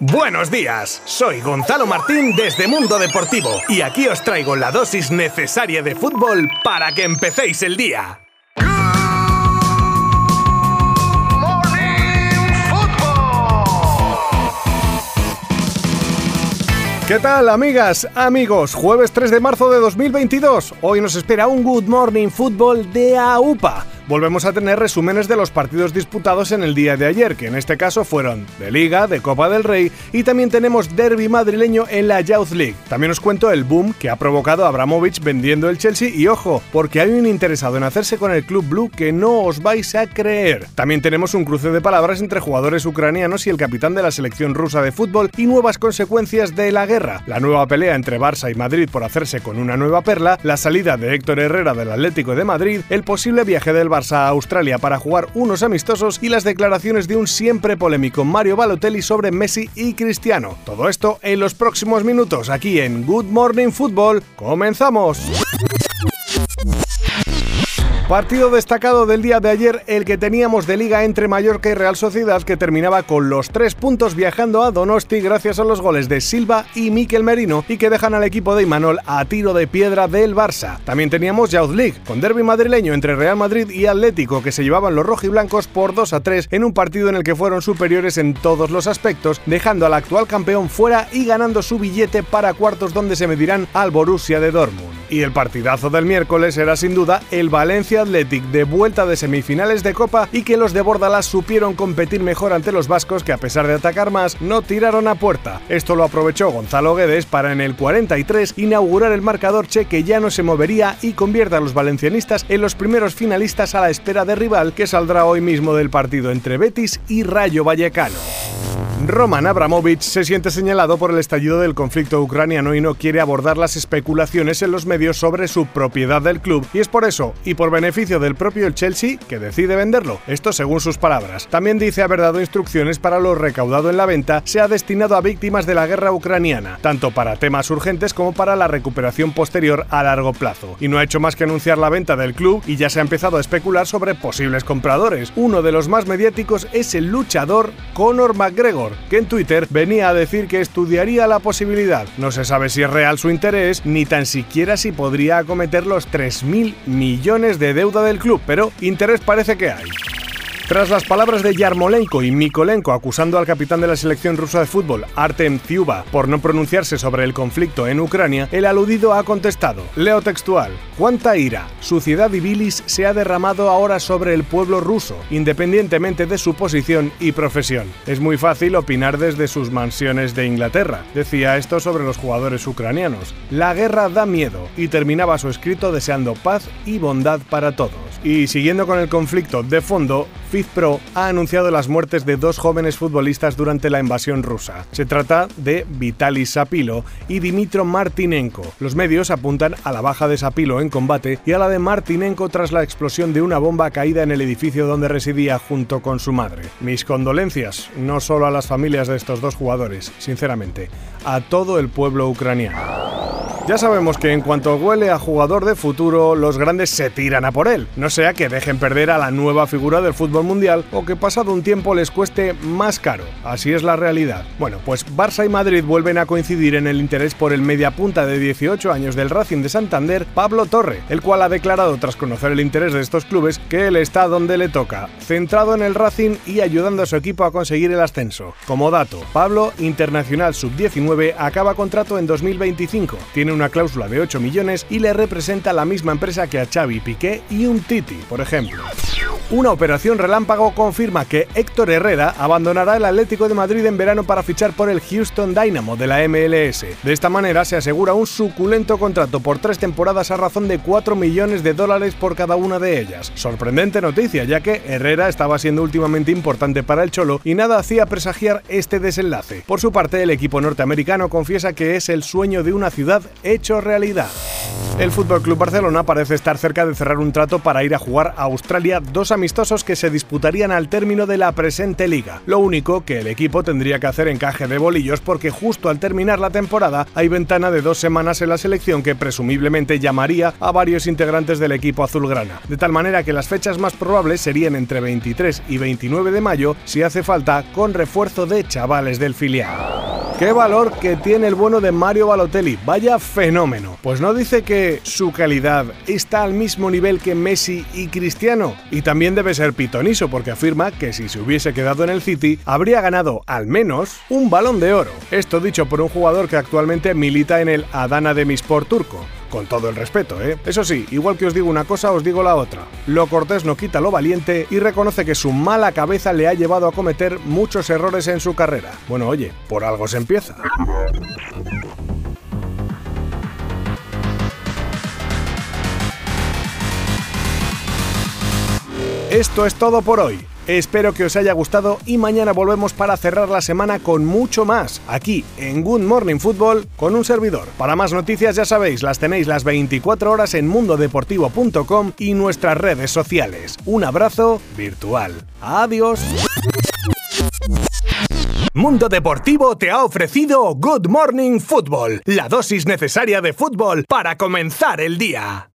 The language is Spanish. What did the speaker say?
Buenos días, soy Gonzalo Martín desde Mundo Deportivo y aquí os traigo la dosis necesaria de fútbol para que empecéis el día. ¿Qué tal, amigas, amigos? Jueves 3 de marzo de 2022. Hoy nos espera un Good Morning Football de AUPA volvemos a tener resúmenes de los partidos disputados en el día de ayer, que en este caso fueron de Liga, de Copa del Rey y también tenemos derby madrileño en la Youth League. También os cuento el boom que ha provocado Abramovich vendiendo el Chelsea y ojo, porque hay un interesado en hacerse con el Club Blue que no os vais a creer. También tenemos un cruce de palabras entre jugadores ucranianos y el capitán de la selección rusa de fútbol y nuevas consecuencias de la guerra. La nueva pelea entre Barça y Madrid por hacerse con una nueva perla, la salida de Héctor Herrera del Atlético de Madrid, el posible viaje del a Australia para jugar unos amistosos y las declaraciones de un siempre polémico Mario Balotelli sobre Messi y Cristiano. Todo esto en los próximos minutos aquí en Good Morning Football. ¡Comenzamos! Partido destacado del día de ayer, el que teníamos de liga entre Mallorca y Real Sociedad, que terminaba con los tres puntos viajando a Donosti gracias a los goles de Silva y Miquel Merino y que dejan al equipo de Imanol a tiro de piedra del Barça. También teníamos Youth League, con derby madrileño entre Real Madrid y Atlético, que se llevaban los rojiblancos por 2 a 3 en un partido en el que fueron superiores en todos los aspectos, dejando al actual campeón fuera y ganando su billete para cuartos donde se medirán al Borussia de Dortmund. Y el partidazo del miércoles era sin duda el Valencia Athletic de vuelta de semifinales de Copa y que los de Bordalas supieron competir mejor ante los vascos que a pesar de atacar más no tiraron a puerta. Esto lo aprovechó Gonzalo Guedes para en el 43 inaugurar el marcador che que ya no se movería y convierta a los valencianistas en los primeros finalistas a la espera de rival que saldrá hoy mismo del partido entre Betis y Rayo Vallecano. Roman Abramovich se siente señalado por el estallido del conflicto ucraniano y no quiere abordar las especulaciones en los medios sobre su propiedad del club y es por eso y por beneficio del propio Chelsea que decide venderlo. Esto según sus palabras. También dice haber dado instrucciones para lo recaudado en la venta sea destinado a víctimas de la guerra ucraniana, tanto para temas urgentes como para la recuperación posterior a largo plazo. Y no ha hecho más que anunciar la venta del club y ya se ha empezado a especular sobre posibles compradores. Uno de los más mediáticos es el luchador Conor McGregor que en Twitter venía a decir que estudiaría la posibilidad. No se sabe si es real su interés, ni tan siquiera si podría acometer los 3.000 millones de deuda del club, pero interés parece que hay. Tras las palabras de Yarmolenko y Mikolenko acusando al capitán de la selección rusa de fútbol, Artem Zyuba, por no pronunciarse sobre el conflicto en Ucrania, el aludido ha contestado, leo textual, ¿cuánta ira, suciedad y bilis se ha derramado ahora sobre el pueblo ruso, independientemente de su posición y profesión? Es muy fácil opinar desde sus mansiones de Inglaterra, decía esto sobre los jugadores ucranianos. La guerra da miedo, y terminaba su escrito deseando paz y bondad para todos. Y siguiendo con el conflicto de fondo, FIFPro ha anunciado las muertes de dos jóvenes futbolistas durante la invasión rusa. Se trata de Vitaly Sapilo y Dimitro Martinenko. Los medios apuntan a la baja de Sapilo en combate y a la de Martinenko tras la explosión de una bomba caída en el edificio donde residía junto con su madre. Mis condolencias, no solo a las familias de estos dos jugadores, sinceramente, a todo el pueblo ucraniano. Ya sabemos que en cuanto huele a jugador de futuro, los grandes se tiran a por él. No sea que dejen perder a la nueva figura del fútbol mundial o que pasado un tiempo les cueste más caro. Así es la realidad. Bueno, pues Barça y Madrid vuelven a coincidir en el interés por el mediapunta de 18 años del Racing de Santander, Pablo Torre, el cual ha declarado tras conocer el interés de estos clubes que él está donde le toca, centrado en el Racing y ayudando a su equipo a conseguir el ascenso. Como dato, Pablo, internacional sub-19, acaba contrato en 2025. Tiene una cláusula de 8 millones y le representa la misma empresa que a Xavi Piqué y un Titi, por ejemplo. Una operación relámpago confirma que Héctor Herrera abandonará el Atlético de Madrid en verano para fichar por el Houston Dynamo de la MLS. De esta manera se asegura un suculento contrato por tres temporadas a razón de 4 millones de dólares por cada una de ellas. Sorprendente noticia, ya que Herrera estaba siendo últimamente importante para el Cholo y nada hacía presagiar este desenlace. Por su parte, el equipo norteamericano confiesa que es el sueño de una ciudad hecho realidad. El Fútbol Club Barcelona parece estar cerca de cerrar un trato para ir a jugar a Australia dos amistosos que se disputarían al término de la presente liga. Lo único que el equipo tendría que hacer encaje de bolillos porque justo al terminar la temporada hay ventana de dos semanas en la selección que presumiblemente llamaría a varios integrantes del equipo azulgrana. De tal manera que las fechas más probables serían entre 23 y 29 de mayo si hace falta con refuerzo de chavales del filial. Qué valor que tiene el bueno de Mario Balotelli, vaya fenómeno. Pues no dice que su calidad está al mismo nivel que Messi y Cristiano. Y también debe ser pitoniso porque afirma que si se hubiese quedado en el City habría ganado al menos un balón de oro. Esto dicho por un jugador que actualmente milita en el Adana Demispor turco. Con todo el respeto, ¿eh? Eso sí, igual que os digo una cosa, os digo la otra. Lo cortés no quita lo valiente y reconoce que su mala cabeza le ha llevado a cometer muchos errores en su carrera. Bueno, oye, por algo se empieza. Esto es todo por hoy. Espero que os haya gustado y mañana volvemos para cerrar la semana con mucho más, aquí en Good Morning Football con un servidor. Para más noticias ya sabéis, las tenéis las 24 horas en mundodeportivo.com y nuestras redes sociales. Un abrazo virtual. Adiós. Mundo Deportivo te ha ofrecido Good Morning Football, la dosis necesaria de fútbol para comenzar el día.